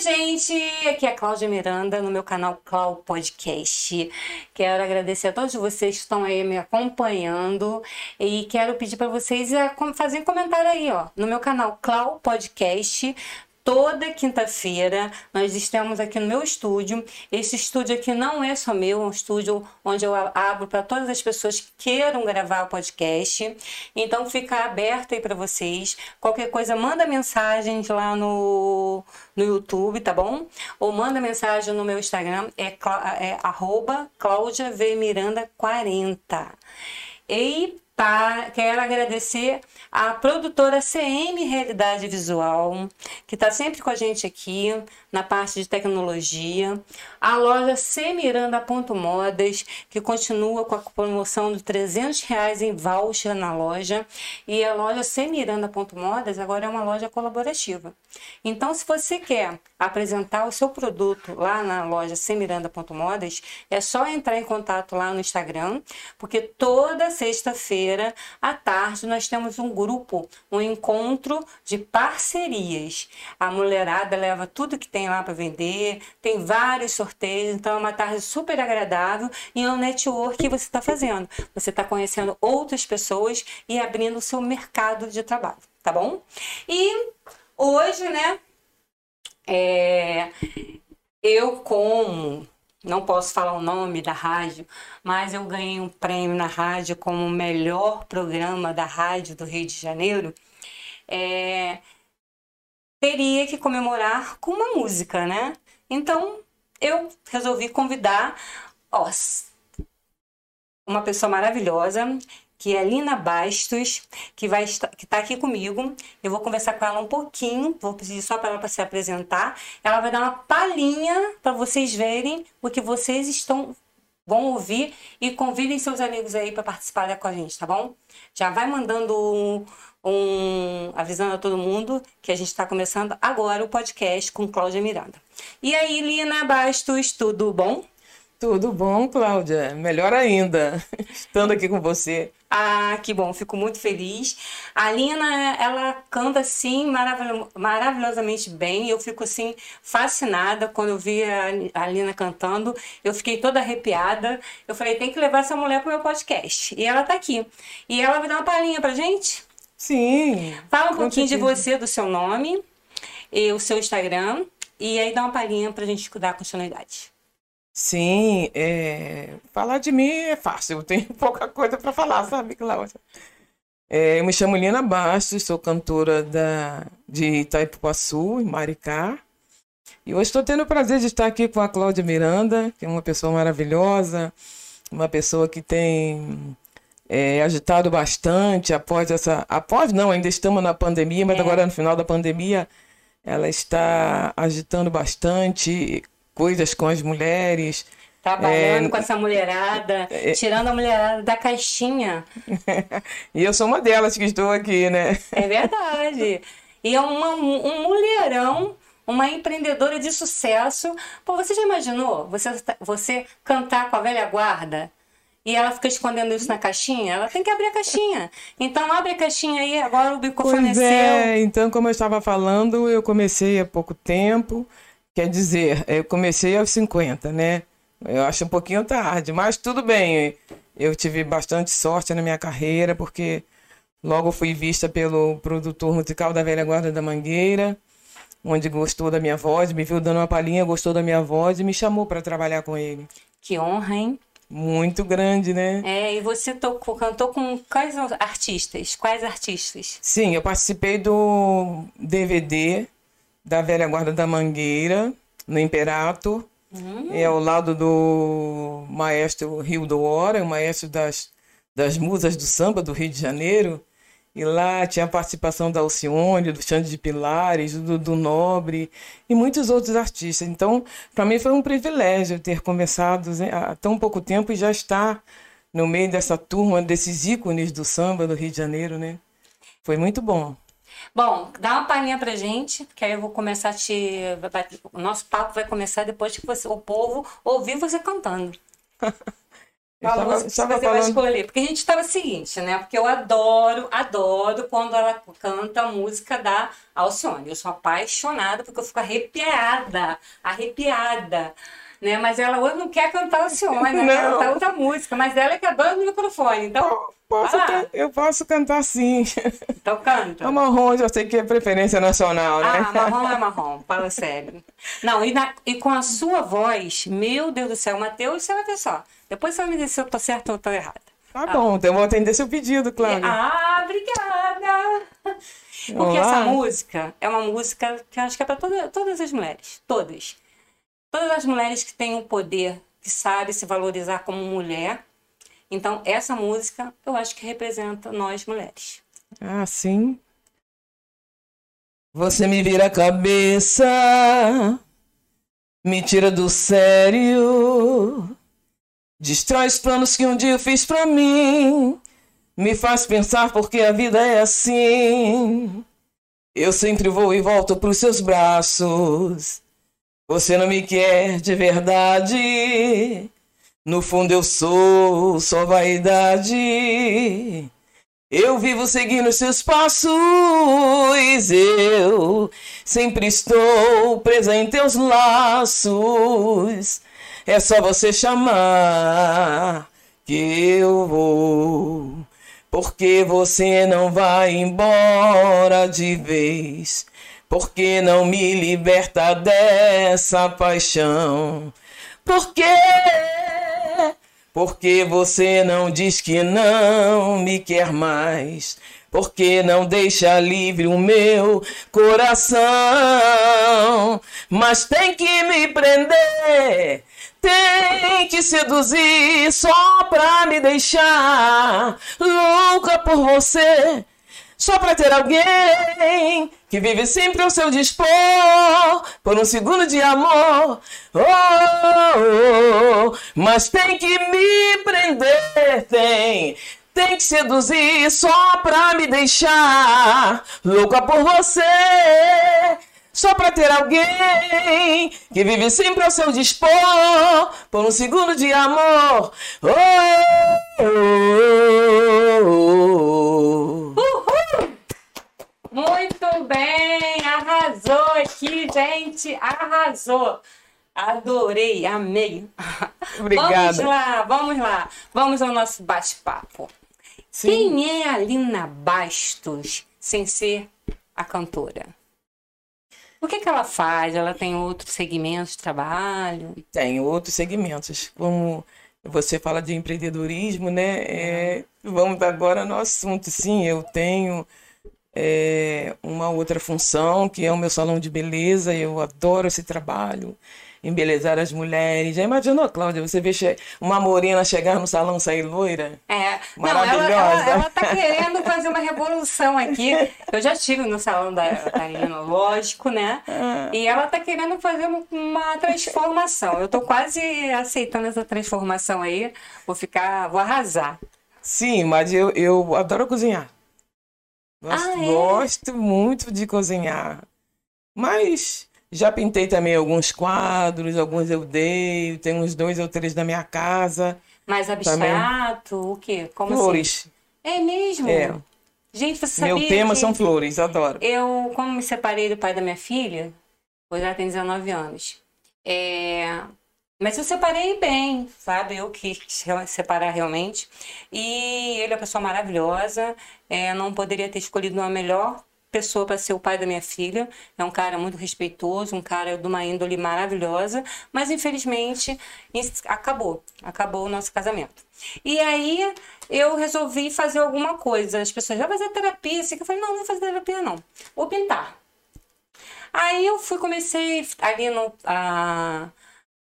gente! Aqui é a Cláudia Miranda no meu canal Clau Podcast. Quero agradecer a todos vocês que estão aí me acompanhando e quero pedir para vocês a fazer comentário aí, ó, no meu canal Clau Podcast toda quinta-feira nós estamos aqui no meu estúdio. Esse estúdio aqui não é só meu, é um estúdio onde eu abro para todas as pessoas que queiram gravar o podcast. Então fica aberto aí para vocês. Qualquer coisa, manda mensagem lá no, no YouTube, tá bom? Ou manda mensagem no meu Instagram, é, é arroba Cláudia V Miranda 40. E Tá, quero agradecer a produtora CM Realidade Visual, que está sempre com a gente aqui na parte de tecnologia. A loja Modas, que continua com a promoção de 300 reais em voucher na loja. E a loja Modas agora é uma loja colaborativa. Então, se você quer apresentar o seu produto lá na loja Modas, é só entrar em contato lá no Instagram, porque toda sexta-feira à tarde nós temos um grupo, um encontro de parcerias. A mulherada leva tudo que tem lá para vender, tem vários sorteios, então é uma tarde super agradável e é um network que você está fazendo. Você está conhecendo outras pessoas e abrindo o seu mercado de trabalho, tá bom? E hoje, né, é, eu como não posso falar o nome da rádio, mas eu ganhei um prêmio na rádio como o melhor programa da rádio do Rio de Janeiro. É, teria que comemorar com uma música, né? Então eu resolvi convidar ó, uma pessoa maravilhosa que é Lina Bastos, que vai estar, que está aqui comigo. Eu vou conversar com ela um pouquinho, vou pedir só para ela para se apresentar. Ela vai dar uma palhinha para vocês verem o que vocês estão vão ouvir e convidem seus amigos aí para participar com a gente, tá bom? Já vai mandando um, um avisando a todo mundo que a gente está começando agora o podcast com Cláudia Miranda. E aí, Lina Bastos, tudo bom? Tudo bom, Cláudia? Melhor ainda, estando aqui com você. Ah, que bom, fico muito feliz. A Lina, ela canta assim maravil maravilhosamente bem. Eu fico assim fascinada quando eu vi a, a Lina cantando. Eu fiquei toda arrepiada. Eu falei, tem que levar essa mulher pro meu podcast. E ela tá aqui. E ela vai dar uma palhinha pra gente? Sim. Fala um pouquinho de você, do seu nome, e o seu Instagram. E aí dá uma palhinha pra gente dar continuidade. Sim, é... falar de mim é fácil, eu tenho pouca coisa para falar, sabe, Cláudia? É, eu me chamo Lina Bastos, sou cantora da, de Itaipuaçu, em Maricá. E hoje estou tendo o prazer de estar aqui com a Cláudia Miranda, que é uma pessoa maravilhosa, uma pessoa que tem é, agitado bastante após essa. Após, não, ainda estamos na pandemia, mas é. agora no final da pandemia ela está agitando bastante, coisas com as mulheres. Trabalhando é, com essa mulherada, é, tirando a mulherada da caixinha. e eu sou uma delas que estou aqui, né? É verdade. E é uma, um mulherão, uma empreendedora de sucesso. Pô, você já imaginou você, você cantar com a velha guarda? E ela fica escondendo isso na caixinha, ela tem que abrir a caixinha. Então abre a caixinha aí, agora o microfone pois é, então como eu estava falando, eu comecei há pouco tempo. Quer dizer, eu comecei aos 50, né? Eu acho um pouquinho tarde, mas tudo bem. Eu tive bastante sorte na minha carreira, porque logo fui vista pelo produtor musical da Velha Guarda da Mangueira, onde gostou da minha voz, me viu dando uma palhinha, gostou da minha voz e me chamou para trabalhar com ele. Que honra, hein? Muito grande, né? É, e você tocou, cantou com quais artistas? Quais artistas? Sim, eu participei do DVD da velha guarda da Mangueira, no Imperato. Uhum. É ao lado do maestro Rio do Hora, o maestro das, das musas do samba do Rio de Janeiro. E lá tinha a participação da Alcione, do Xande de Pilares, do, do Nobre e muitos outros artistas. Então, para mim foi um privilégio ter começado né, há tão pouco tempo e já estar no meio dessa turma, desses ícones do samba do Rio de Janeiro, né? Foi muito bom. Bom, dá uma palhinha pra gente, que aí eu vou começar a te. O nosso papo vai começar depois que você, o povo ouvir você cantando. Qual música estava você vai falando- escolher? Porque a gente estava seguinte, né? Porque eu adoro, adoro quando ela canta a música da Alcione. Eu sou apaixonada porque eu fico arrepiada, arrepiada. Né? Mas ela hoje não quer cantar Alcione, né? Não. cantar outra música. Mas ela é que é dona do microfone. Então, Posso can- eu posso cantar sim. então canta. É marrom, eu sei que é preferência nacional, né? Ah, marrom é marrom, fala sério. Não, e, na- e com a sua voz, meu Deus do céu, Matheus, você vai ver só. Depois você vai me dizer se eu tô certa ou tô errada. Tá bom, então eu vou atender seu pedido, Cláudia. Ah, obrigada! Porque Vamos essa música é uma música que eu acho que é para toda, todas as mulheres. Todas. Todas as mulheres que têm o poder, que sabem se valorizar como mulher. Então, essa música eu acho que representa nós mulheres. Ah, sim. Você me vira a cabeça, me tira do sério, destrói os planos que um dia eu fiz pra mim, me faz pensar porque a vida é assim. Eu sempre vou e volto pros seus braços. Você não me quer de verdade. No fundo eu sou só vaidade. Eu vivo seguindo seus passos, eu sempre estou presa em teus laços. É só você chamar que eu vou, porque você não vai embora de vez, porque não me liberta dessa paixão. Porque porque você não diz que não me quer mais? Porque não deixa livre o meu coração? Mas tem que me prender, tem que seduzir só pra me deixar louca por você. Só pra ter alguém que vive sempre ao seu dispor por um segundo de amor. Oh, oh, oh. Mas tem que me prender, tem. Tem que seduzir só pra me deixar louca por você. Só pra ter alguém que vive sempre ao seu dispor por um segundo de amor. Oh, oh, oh, oh. Muito bem! Arrasou aqui, gente! Arrasou! Adorei, amei! Obrigada. Vamos lá, vamos lá. Vamos ao nosso bate-papo. Quem é a Lina Bastos sem ser a cantora? O que, que ela faz? Ela tem outros segmentos de trabalho? Tem outros segmentos, como você fala de empreendedorismo, né? É, vamos agora no assunto. Sim, eu tenho é, uma outra função, que é o meu salão de beleza. Eu adoro esse trabalho, embelezar as mulheres. Já imaginou, Cláudia, você ver che- uma morena chegar no salão e sair loira? É, não, ela, Maravilhosa. ela, ela tá querendo fazer uma revolução aqui. Eu já estive no salão da Karina, lógico, né? E ela tá querendo fazer uma- uma transformação. Eu tô quase aceitando essa transformação aí. Vou ficar, vou arrasar. Sim, mas eu, eu adoro cozinhar. Gosto, Ah, é? gosto muito de cozinhar. Mas já pintei também alguns quadros, alguns eu dei, tem uns dois ou três na minha casa. Mais abstrato, o quê? Como Flores. assim? É mesmo? É. Gente, você sabia Meu tema que são flores, adoro. eu, como me separei do pai da minha filha, hoje ela tem 19 anos. É, Mas eu separei bem, sabe? Eu quis se- separar realmente. E ele é uma pessoa maravilhosa. É, não poderia ter escolhido uma melhor pessoa para ser o pai da minha filha. É um cara muito respeitoso, um cara de uma índole maravilhosa. Mas infelizmente acabou. Acabou o nosso casamento. E aí eu resolvi fazer alguma coisa. As pessoas, vai fazer terapia? Assim, eu falei, não, não vou fazer terapia, não. Vou pintar. Aí eu fui, comecei ali no. a-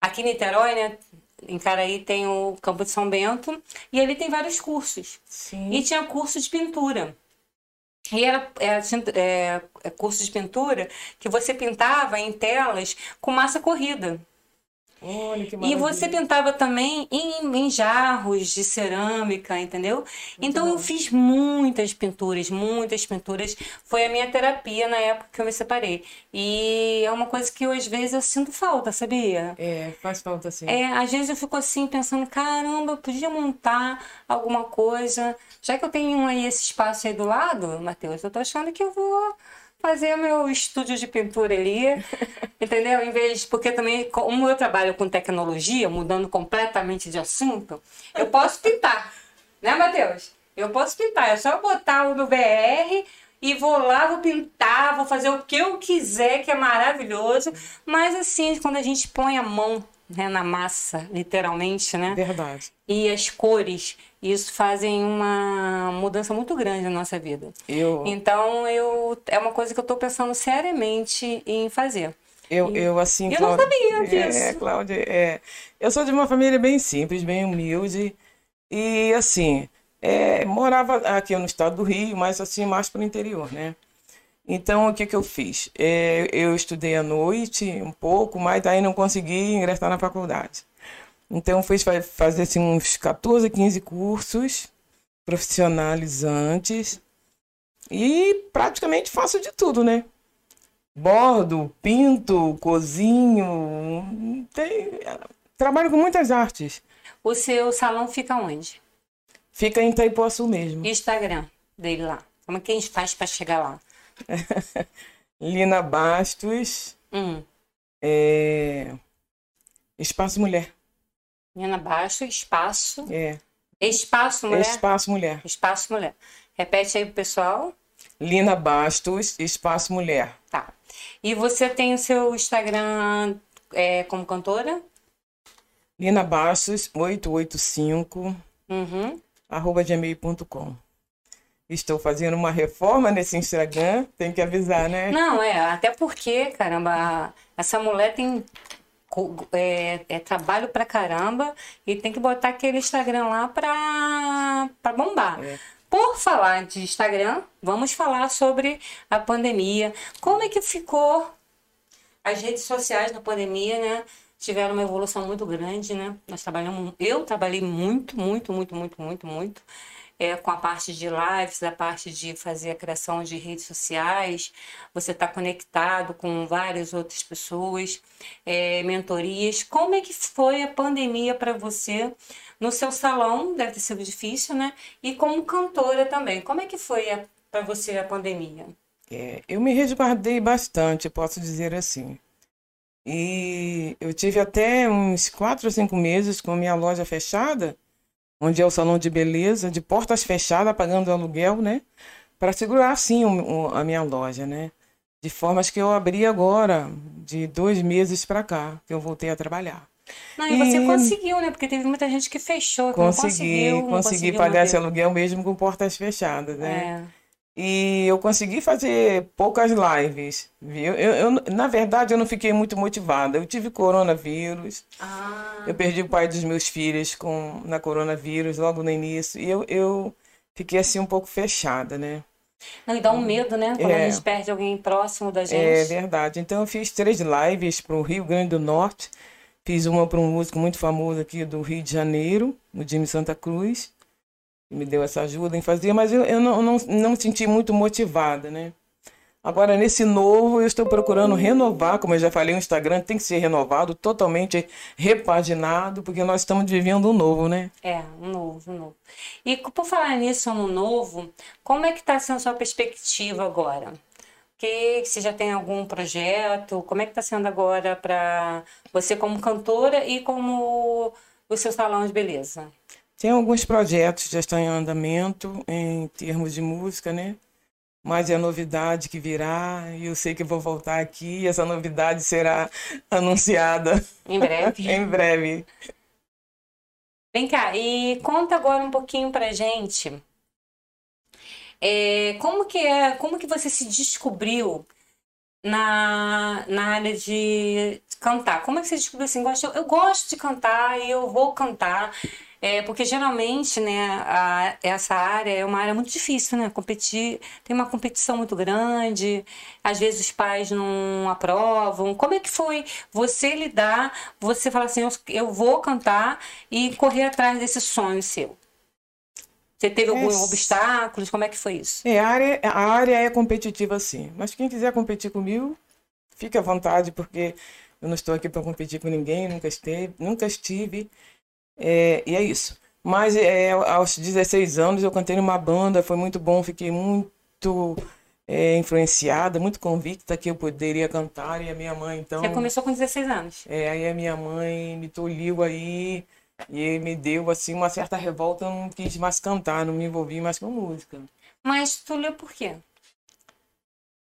aqui em Niterói, né? Em Caraí tem o Campo de São Bento. E ali tem vários cursos. Sim. E tinha curso de pintura. E era, era, é, é curso de pintura que você pintava em telas com massa corrida. Olha que E maravilha. você pintava também em, em jarros de cerâmica, entendeu? então eu fiz muitas pinturas, muitas pinturas. Foi a minha terapia na época que eu me separei. E é uma coisa que eu, às vezes eu sinto falta, sabia? É, faz falta sim. É, às vezes eu fico assim pensando, caramba, eu podia montar alguma coisa. Já que eu tenho aí esse espaço aí do lado, Matheus, eu tô achando que eu vou fazer meu estúdio de pintura ali, entendeu? Em vez, porque também, como eu trabalho com tecnologia, mudando completamente de assunto, eu posso pintar, né, Matheus? Eu posso pintar, é só botar o meu VR e vou lá, vou pintar, vou fazer o que eu quiser, que é maravilhoso. Mas assim, quando a gente põe a mão né, na massa, literalmente, né? Verdade. E as cores, isso fazem uma mudança muito grande na nossa vida. Eu, Então, eu é uma coisa que eu estou pensando seriamente em fazer. eu, eu assim, Eu não Cláudia- sabia disso. É, Cláudia, é, eu sou de uma família bem simples, bem humilde. E assim, é, morava aqui no estado do Rio, mas assim, mais para o interior, né? Então, o que que eu fiz? É, eu estudei à noite um pouco, mas aí não consegui ingressar na faculdade. Então, fiz fa- fazer assim, uns 14, 15 cursos profissionalizantes e praticamente faço de tudo, né? Bordo, pinto, cozinho, tem- trabalho com muitas artes. O seu salão fica onde? Fica em Itaipuaçu mesmo. Instagram dele lá. Como é que a gente faz para chegar lá? Lina Bastos, Hum. é, Espaço Mulher. Nina Baixo, espaço. É, Espaço mulher. Espaço Mulher. Espaço mulher. Repete aí pro pessoal. Lina Bastos, Espaço Mulher. Tá. E você tem o seu Instagram é, como cantora? Lina Bastos, 885, Uhum. arroba gmail.com. Estou fazendo uma reforma nesse Instagram, tem que avisar, né? Não, é, até porque, caramba, essa mulher tem é, é trabalho pra caramba e tem que botar aquele Instagram lá pra, pra bombar. É. Por falar de Instagram, vamos falar sobre a pandemia. Como é que ficou as redes sociais na pandemia, né? Tiveram uma evolução muito grande, né? Nós trabalhamos, eu trabalhei muito, muito, muito, muito, muito, muito é, com a parte de lives, a parte de fazer a criação de redes sociais. Você está conectado com várias outras pessoas, é, mentorias. Como é que foi a pandemia para você no seu salão? Deve ter sido difícil, né? E como cantora também. Como é que foi para você a pandemia? É, eu me resguardei bastante, posso dizer assim. E eu tive até uns quatro ou cinco meses com minha loja fechada, onde é o salão de beleza, de portas fechadas, pagando aluguel, né? Para segurar assim o- a minha loja, né? De formas que eu abri agora, de dois meses para cá, que eu voltei a trabalhar. Não, e você conseguiu, né? Porque teve muita gente que fechou, que não Consegui, conseguiu, não consegui conseguiu pagar esse manter. aluguel mesmo com portas fechadas, né? É. E eu consegui fazer poucas lives, viu? Eu, eu, na verdade, eu não fiquei muito motivada. Eu tive coronavírus, Ah, eu perdi o pai dos meus filhos com, na coronavírus logo no início, e eu, eu fiquei assim um pouco fechada, né? não, e dá um medo, né? Quando a É. gente perde alguém próximo da É gente. verdade. Então, eu fiz três lives para o Rio Grande do Norte. Fiz uma para um músico muito famoso aqui do Rio de Janeiro, o Jimmy Santa Cruz, me deu essa ajuda em fazer, mas eu, eu não, não, não me senti muito motivada, né? Agora, nesse novo, eu estou procurando renovar, como eu já falei, o Instagram tem que ser renovado, totalmente repaginado, porque nós estamos vivendo um novo, né? É, um novo, um novo. E por falar nisso, ano novo, como é que está sendo a sua perspectiva agora? Que você já tem algum projeto? Como é que está sendo agora para você como cantora e como o seu salão de beleza? Tem alguns projetos que já estão em andamento em termos de música, né? Mas é a novidade que virá, e eu sei que vou voltar aqui, e essa novidade será anunciada Em breve. em breve. Vem cá, e conta agora um pouquinho pra gente. É, como que é, como que você se descobriu na, na área de cantar? Como é que você descobriu assim, eu gosto de cantar e eu vou cantar. É, porque geralmente, né, a, essa área é uma área muito difícil, né? Competir, tem uma competição muito grande, às vezes os pais não aprovam. Como é que foi você lidar, você falar assim, eu, eu vou cantar e correr atrás desse sonho seu? Você teve é, alguns obstáculos? Como é que foi isso? É, a área, a área é competitiva sim, mas quem quiser competir comigo, fique à vontade, porque eu não estou aqui para competir com ninguém, nunca esteve, nunca estive. É, e é isso. Mas é, aos 16 anos eu cantei numa banda, foi muito bom, fiquei muito é, influenciada, muito convicta que eu poderia cantar. E a minha mãe, então. Você começou com 16 anos? É, aí a minha mãe me tolhiu aí e me deu assim uma certa revolta. Eu não quis mais cantar, não me envolvi mais com música. Mas tolhiu por quê?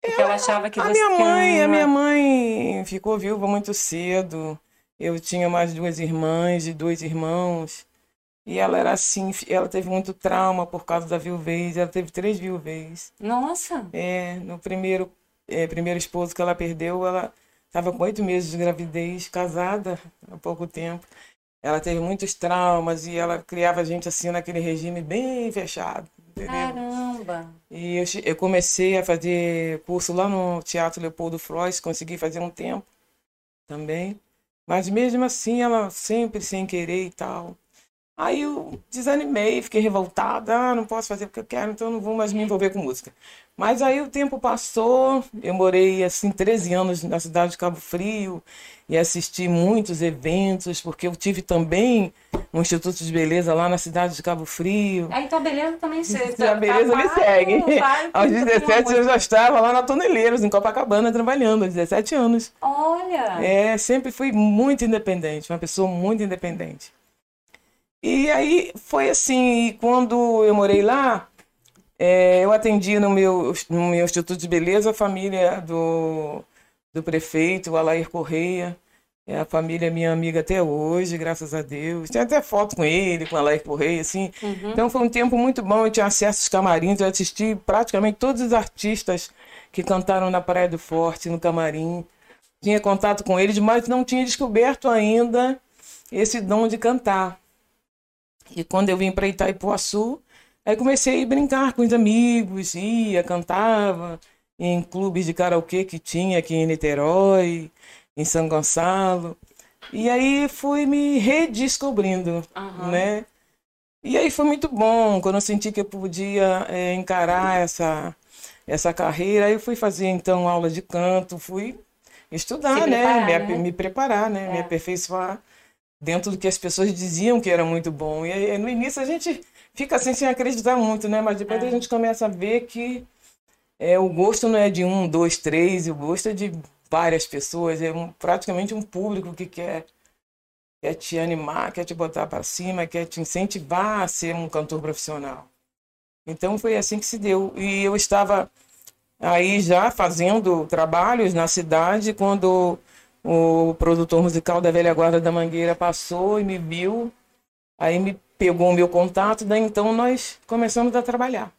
Porque ela achava que a você. Minha mãe, A minha mãe ficou viúva muito cedo. Eu tinha mais duas irmãs e dois irmãos. E ela era assim, ela teve muito trauma por causa da viuvez. Ela teve três viuvez. Nossa! É, no primeiro, é, primeiro esposo que ela perdeu, ela estava com oito meses de gravidez, casada há pouco tempo. Ela teve muitos traumas e ela criava a gente assim naquele regime bem fechado. Entendeu? Caramba! E eu, eu comecei a fazer curso lá no Teatro Leopoldo Frois, consegui fazer um tempo também. Mas mesmo assim, ela sempre sem querer e tal. Aí eu desanimei, fiquei revoltada, ah, não posso fazer porque eu quero, então não vou mais me envolver com música. Mas aí o tempo passou, eu morei assim 13 anos na cidade de Cabo Frio e assisti muitos eventos, porque eu tive também um Instituto de Beleza lá na cidade de Cabo Frio. Ah, então a beleza também se A tá beleza me segue. Aos 17 eu já estava lá na Toneleiros, em Copacabana, trabalhando, aos 17 anos. Olha! É, sempre fui muito independente, uma pessoa muito independente. E aí foi assim, quando eu morei lá, é, eu atendi no meu, no meu Instituto de Beleza a família do, do prefeito, o Alair Correia. É a família minha amiga até hoje, graças a Deus. Tem até foto com ele, com a Alair Correia, assim. Uhum. Então foi um tempo muito bom, eu tinha acesso aos camarins, eu assisti praticamente todos os artistas que cantaram na Praia do Forte, no camarim. Tinha contato com eles, mas não tinha descoberto ainda esse dom de cantar. E quando eu vim para Itaipuaçu, aí comecei a brincar com os amigos, ia, cantava em clubes de karaokê que tinha aqui em Niterói, em São Gonçalo. E aí fui me redescobrindo, uhum. né? E aí foi muito bom, quando eu senti que eu podia é, encarar essa, essa carreira, aí eu fui fazer então aula de canto, fui estudar, né? Preparar, me, né? me, preparar, né? É. Me aperfeiçoar dentro do que as pessoas diziam que era muito bom. E aí, no início a gente fica assim sem acreditar muito, né? Mas depois é. a gente começa a ver que é, o gosto não é de um, dois, três, o gosto é de várias pessoas, é um, praticamente um público que quer, quer te animar, quer te botar para cima, quer te incentivar a ser um cantor profissional. Então foi assim que se deu. E eu estava aí já fazendo trabalhos na cidade quando o produtor musical da Velha Guarda da Mangueira passou e me viu, aí me pegou o meu contato, daí então nós começamos a trabalhar.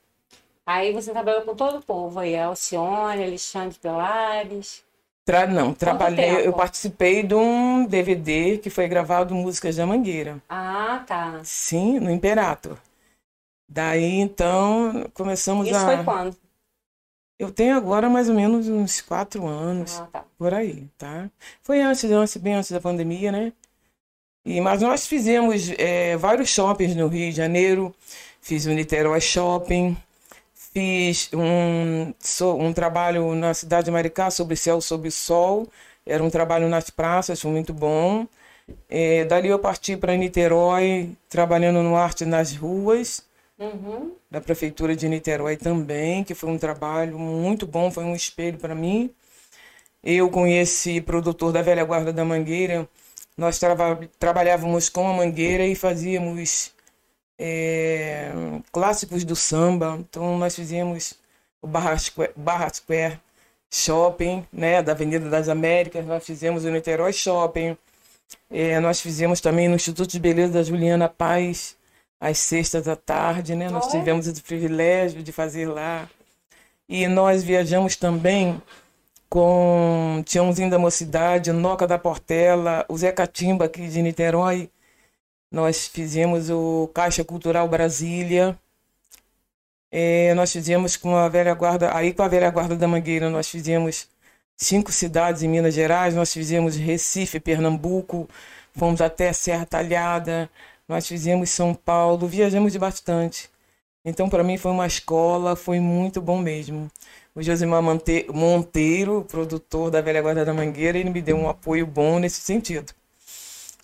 Aí você trabalhou com todo o povo aí, Alcione, Alexandre Pelares. Tra não, trabalhei, eu participei de um DVD que foi gravado Músicas da Mangueira. Ah, tá. Sim, no Imperator. Daí então começamos Isso a. Isso foi quando? Eu tenho agora mais ou menos uns quatro anos, ah, tá. por aí, tá? Foi antes, antes, bem antes da pandemia, né? E, mas nós fizemos é, vários shoppings no Rio de Janeiro, fiz o Niterói Shopping, fiz um, um trabalho na cidade de Maricá sobre céu, sobre sol, era um trabalho nas praças, foi muito bom. É, dali eu parti para Niterói, trabalhando no arte nas ruas, Uhum. Da Prefeitura de Niterói também, que foi um trabalho muito bom, foi um espelho para mim. Eu esse produtor da Velha Guarda da Mangueira, nós trabalhávamos com a Mangueira e fazíamos é, clássicos do samba. Então nós fizemos o Barra Square, Barra Square Shopping, né, da Avenida das Américas, nós fizemos o Niterói Shopping, é, nós fizemos também no Instituto de Beleza da Juliana Paz, às sextas da tarde, né? Nós tivemos o privilégio de fazer lá. E nós viajamos também com Tiãozinho da Mocidade, Noca da Portela, o Zé Catimba aqui de Niterói. nós fizemos o Caixa Cultural Brasília, é, nós fizemos com a velha guarda, aí com a velha guarda da Mangueira, nós fizemos cinco cidades em Minas Gerais, nós fizemos Recife, Pernambuco, fomos até Serra Talhada, nós fizemos São Paulo, viajamos bastante. Então, para mim, foi uma escola, foi muito bom mesmo. O Josimar Monteiro, produtor da Velha Guarda da Mangueira, ele me deu um apoio bom nesse sentido.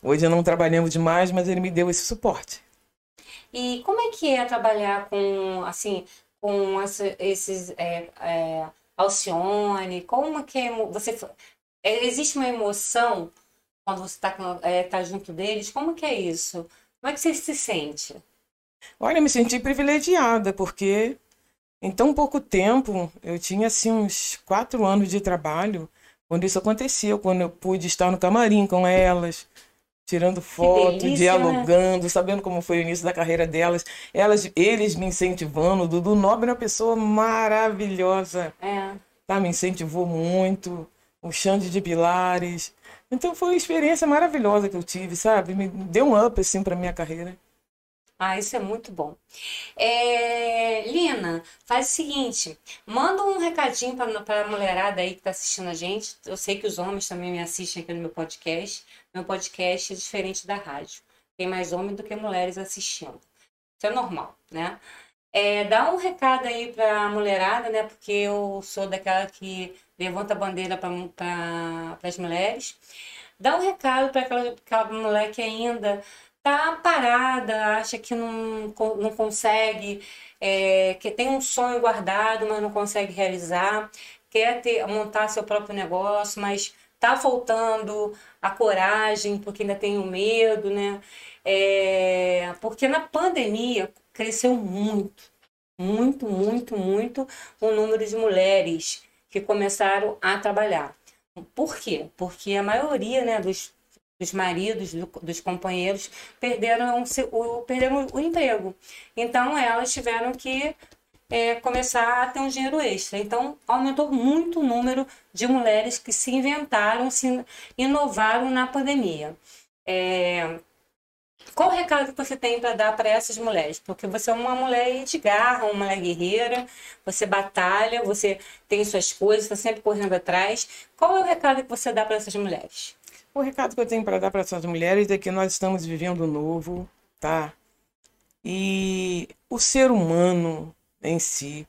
Hoje não trabalhamos demais, mas ele me deu esse suporte. E como é que é trabalhar com, assim, com esses é, é, Alcione? Como que é, você é, existe uma emoção quando você está é, tá junto deles? Como que é isso? Como é que você se sente? Olha, eu me senti privilegiada porque em tão pouco tempo eu tinha assim uns quatro anos de trabalho quando isso aconteceu, quando eu pude estar no camarim com elas, tirando foto, delícia, né? dialogando, né? sabendo como foi o início da carreira delas, elas, eles me incentivando. O Dudu Nobre é uma pessoa maravilhosa, é. tá? Me incentivou muito. O Xande de Pilares. Então foi uma experiência maravilhosa que eu tive, sabe? Me deu um up assim para minha carreira. Ah, isso é muito bom. É, Lina, faz o seguinte: manda um recadinho para a mulherada aí que está assistindo a gente. Eu sei que os homens também me assistem aqui no meu podcast. Meu podcast é diferente da rádio. Tem mais homens do que mulheres assistindo. Isso é normal, né? É, dá um recado aí para a mulherada, né? Porque eu sou daquela que levanta a bandeira para as mulheres. Dá um recado para aquela, aquela mulher que ainda tá parada, acha que não, não consegue, é, que tem um sonho guardado, mas não consegue realizar, quer ter, montar seu próprio negócio, mas tá faltando a coragem, porque ainda tem o medo, né? É, porque na pandemia cresceu muito, muito, muito, muito o número de mulheres que começaram a trabalhar. Por quê? Porque a maioria né, dos dos maridos, do, dos companheiros, perderam o, perderam o emprego. Então, elas tiveram que é, começar a ter um dinheiro extra. Então, aumentou muito o número de mulheres que se inventaram, se inovaram na pandemia. É, qual o recado que você tem para dar para essas mulheres? Porque você é uma mulher de garra, uma mulher guerreira, você batalha, você tem suas coisas, está sempre correndo atrás. Qual é o recado que você dá para essas mulheres? O recado que eu tenho para dar para essas mulheres é que nós estamos vivendo novo, tá? E o ser humano em si,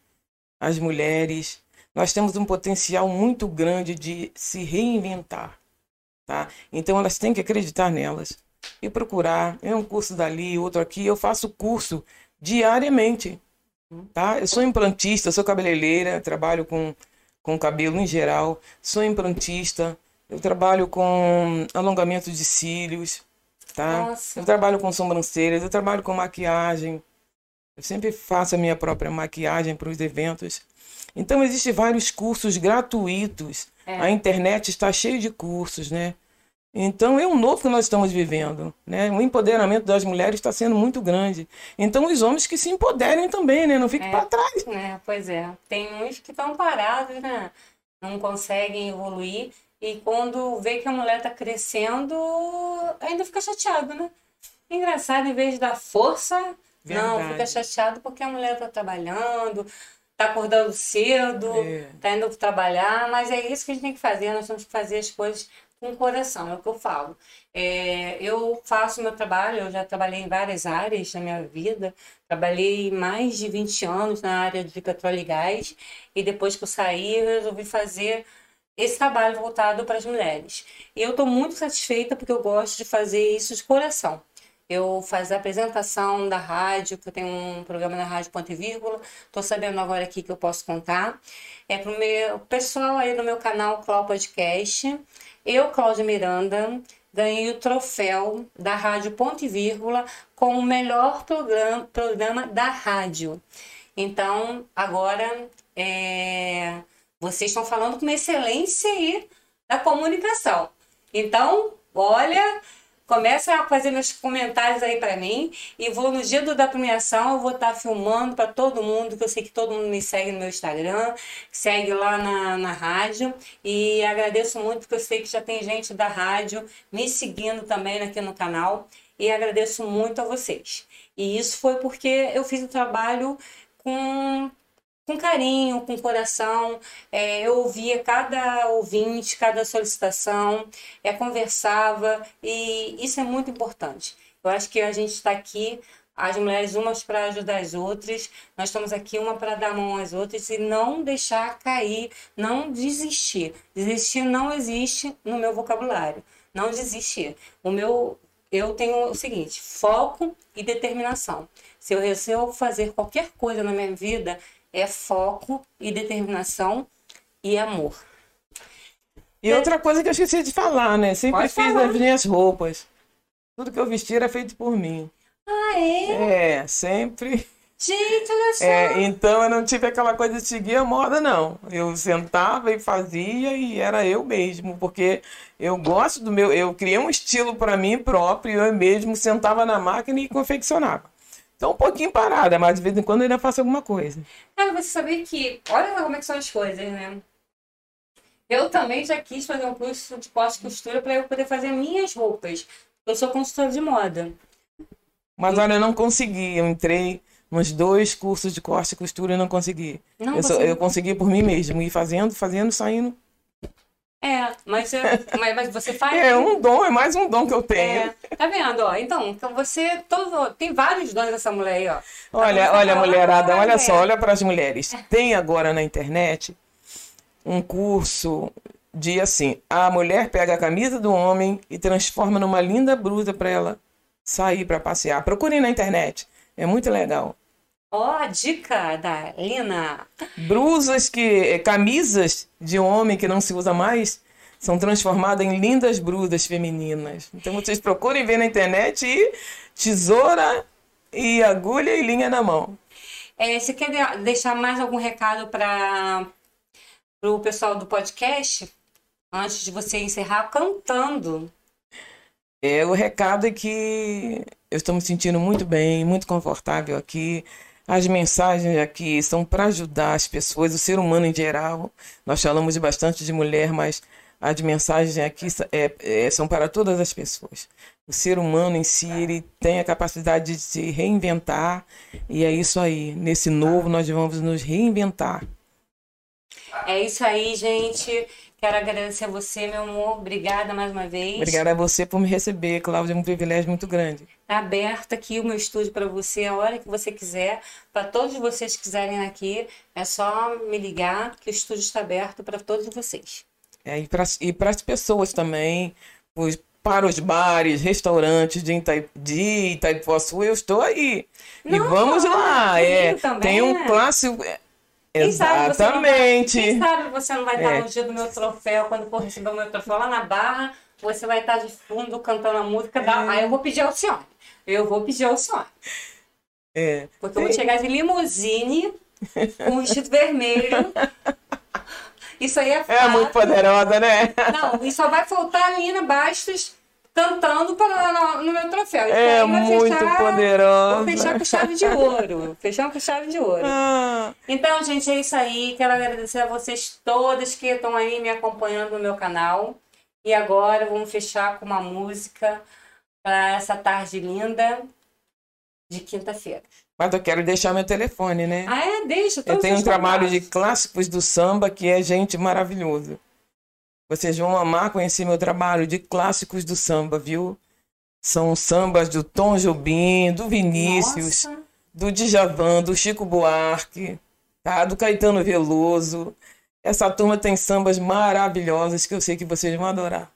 as mulheres, nós temos um potencial muito grande de se reinventar, tá? Então elas têm que acreditar nelas e procurar. É um curso dali, outro aqui. Eu faço curso diariamente, tá? Eu sou implantista, sou cabeleireira, trabalho com, com cabelo em geral, sou implantista, eu trabalho com alongamento de cílios, tá? Nossa. Eu trabalho com sobrancelhas, eu trabalho com maquiagem. Eu sempre faço a minha própria maquiagem para os eventos. Então existem vários cursos gratuitos. É. A internet está cheia de cursos, né? Então é um novo que nós estamos vivendo, né? O empoderamento das mulheres está sendo muito grande. Então os homens que se empoderem também, né? Não fiquem é, para trás. É, pois é. Tem uns que estão parados, né? Não conseguem evoluir. E quando vê que a mulher tá crescendo, ainda fica chateado, né? Engraçado, em vez dar força, Verdade. não, fica chateado porque a mulher tá trabalhando, tá acordando cedo, é. tá indo trabalhar, mas é isso que a gente tem que fazer, nós temos que fazer as coisas com coração, é o que eu falo. É, eu faço meu trabalho, eu já trabalhei em várias áreas na minha vida, trabalhei mais de 20 anos na área de petróleo e gás, e depois que eu saí, eu resolvi fazer esse trabalho voltado para as mulheres. E eu estou muito satisfeita porque eu gosto de fazer isso de coração. Eu faço a apresentação da rádio, que eu tenho um programa na Rádio Ponto e Vírgula. Estou sabendo agora aqui que eu posso contar. É para o pessoal aí no meu canal Clau Podcast. Eu, Cláudia Miranda, ganhei o troféu da Rádio Ponto e Vírgula como o melhor programa, programa da rádio. Então, agora é vocês estão falando com uma excelência aí da comunicação. Então, olha, começa a fazer meus comentários aí para mim e vou no dia da premiação, eu vou estar tá filmando para todo mundo, que eu sei que todo mundo me segue no meu Instagram, segue lá na, na rádio e agradeço muito porque eu sei que já tem gente da rádio me seguindo também aqui no canal. e agradeço muito a vocês. E isso foi porque eu fiz o trabalho com com carinho, com coração. É, eu ouvia cada ouvinte, cada solicitação, é, conversava e isso é muito importante. Eu acho que a gente está aqui, as mulheres umas para ajudar as outras, nós estamos aqui uma para dar mão às outras e não deixar cair, não desistir. Desistir não existe no meu vocabulário. Não desistir. O meu eu tenho o seguinte: foco e determinação. Se eu resolvo fazer qualquer coisa na minha vida, é foco e determinação e amor. E outra coisa que eu esqueci de falar, né? Sempre Pode fiz falar. as minhas roupas. Tudo que eu vestia era feito por mim. Ah, é? É, sempre. Gente, olha só. É, então eu não tive aquela coisa de seguir a moda, não. Eu sentava e fazia e era eu mesmo, porque eu gosto do meu. Eu criei um estilo para mim próprio, eu mesmo sentava na máquina e confeccionava. Então um pouquinho parada, mas de vez em quando eu ainda faço alguma coisa. Cara, você sabia que. Olha como é que são as coisas, né? Eu também já quis fazer um curso de corte e costura para eu poder fazer minhas roupas. Eu sou consultora de moda. Mas olha, eu não consegui. Eu entrei nos dois cursos de corte e costura e não consegui. Não eu, só- consegui. eu consegui por mim mesmo, ir fazendo, fazendo, saindo. É, mas, é- mas, mas você faz. É um dom, é mais um dom que eu tenho. É, tá vendo, ó? Então, então você todo, tem vários dons dessa mulher aí, ó. Olha, Tá olha, falando mulherada, agora, olha só, olha para as mulheres. Tem agora na internet um curso de assim: a mulher pega a camisa do homem e transforma numa linda blusa para ela sair para passear. Procurem na internet, é muito legal. Ó, a dica da Lina. Brusas que, eh, camisas de homem que não se usa mais são transformadas em lindas brusas femininas. Então vocês procurem ver na internet e tesoura e agulha e linha na mão. É, você quer de- deixar mais algum recado para o pessoal do podcast? Antes de você encerrar cantando. É, o recado é que eu estou me sentindo muito bem, muito confortável aqui. As mensagens aqui são para ajudar as pessoas, o ser humano em geral. Nós falamos bastante de mulher, mas as mensagens aqui é- é- são para todas as pessoas. O ser humano em si, ele tem a capacidade de se reinventar, e é isso aí. Nesse novo, nós vamos nos reinventar. É isso aí, gente. Quero agradecer a você, meu amor. Obrigada mais uma vez. Obrigada a você por me receber, Cláudia, é um privilégio muito grande. Tá aberto aqui o meu estúdio para você a hora que você quiser. Para todos vocês que quiserem aqui, é só me ligar que o estúdio está aberto para todos vocês. É, e para e as pessoas também, os- para os bares, restaurantes de, Itai, de Itaipuaçu, eu estou aí. e Não, vamos lá. É, comigo também, tem um né? clássico. é, Quem sabe você não vai- Exatamente. Sabe você não vai estar É. no dia do meu troféu, quando for receber o meu troféu lá na Barra, você vai estar de fundo cantando a música da. Aí eu vou pedir ao senhor. Eu vou pedir ao senhor. É, Porque eu vou chegar de limusine com um vestido vermelho. Isso aí é é fato. muito poderosa, né? Não, e só vai faltar a Nina Bastos cantando para, no, meu troféu. Isso É muito fechar- poderosa. Vou fechar com chave de ouro. Fechar com chave de ouro. Ah, Então, gente, é isso aí. Quero agradecer a vocês todas que estão aí me acompanhando no meu canal. E agora vamos fechar com uma música para essa tarde linda de quinta-feira. mas eu quero deixar meu telefone, né? Ah, é? Deixa. Eu tenho um trabalho de clássicos do samba que é gente maravilhoso. Vocês vão amar conhecer meu trabalho de clássicos do samba, viu? São sambas do Tom Jobim, do Vinícius, Nossa. do Djavan, do Chico Buarque, tá? Do Caetano Veloso. Essa turma tem sambas maravilhosas que eu sei que vocês vão adorar.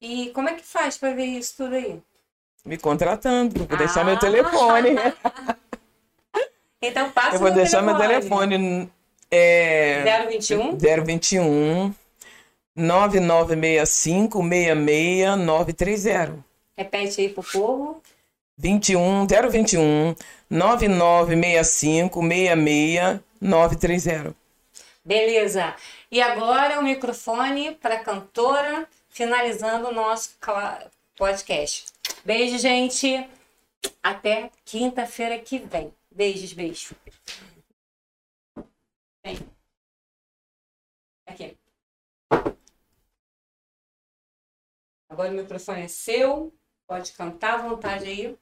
E como é que faz para ver isso tudo aí? Me contratando, vou deixar Ah. meu telefone. Então passa Eu vou deixar meu telefone. É... 021 021 9965 66930. Repete aí pro povo. 21 021 9965 66930. Beleza. E agora o microfone para a cantora, finalizando o nosso podcast. Beijo, gente. Até quinta-feira que vem. Beijos, beijo. Vem. Aqui. Agora o microfone é seu. Pode cantar à vontade aí.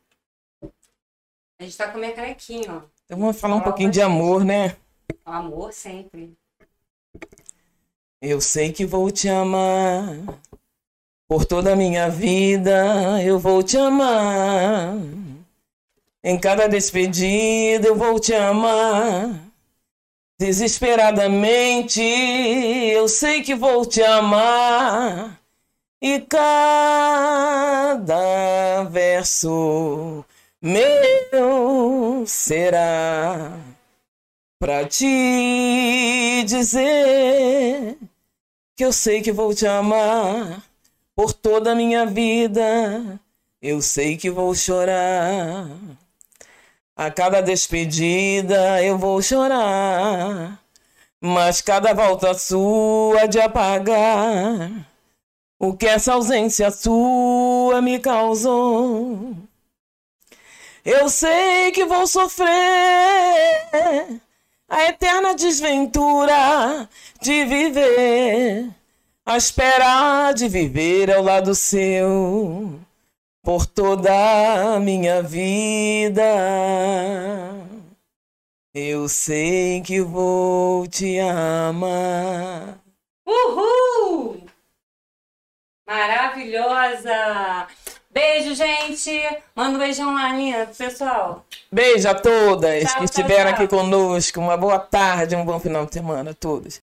A gente tá com a minha canequinha, ó. Então vamos falar um Fala pouquinho de gente. amor, né? Amor sempre. Eu sei que vou te amar. Por toda a minha vida eu vou te amar. Em cada despedida eu vou te amar. Desesperadamente eu sei que vou te amar. E cada verso meu será pra te dizer que eu sei que vou te amar por toda a minha vida. Eu sei que vou chorar. A cada despedida eu vou chorar. Mas cada volta sua de apagar o que essa ausência sua me causou. Eu sei que vou sofrer a eterna desventura de viver, a espera de viver ao lado seu por toda a minha vida. Eu sei que vou te amar. Uhul! Maravilhosa! Beijo, gente! Manda um beijão lá, pro pessoal. Beijo a todas Tchau, que tchau, estiveram tchau. aqui conosco. Uma boa tarde, um bom final de semana a todos.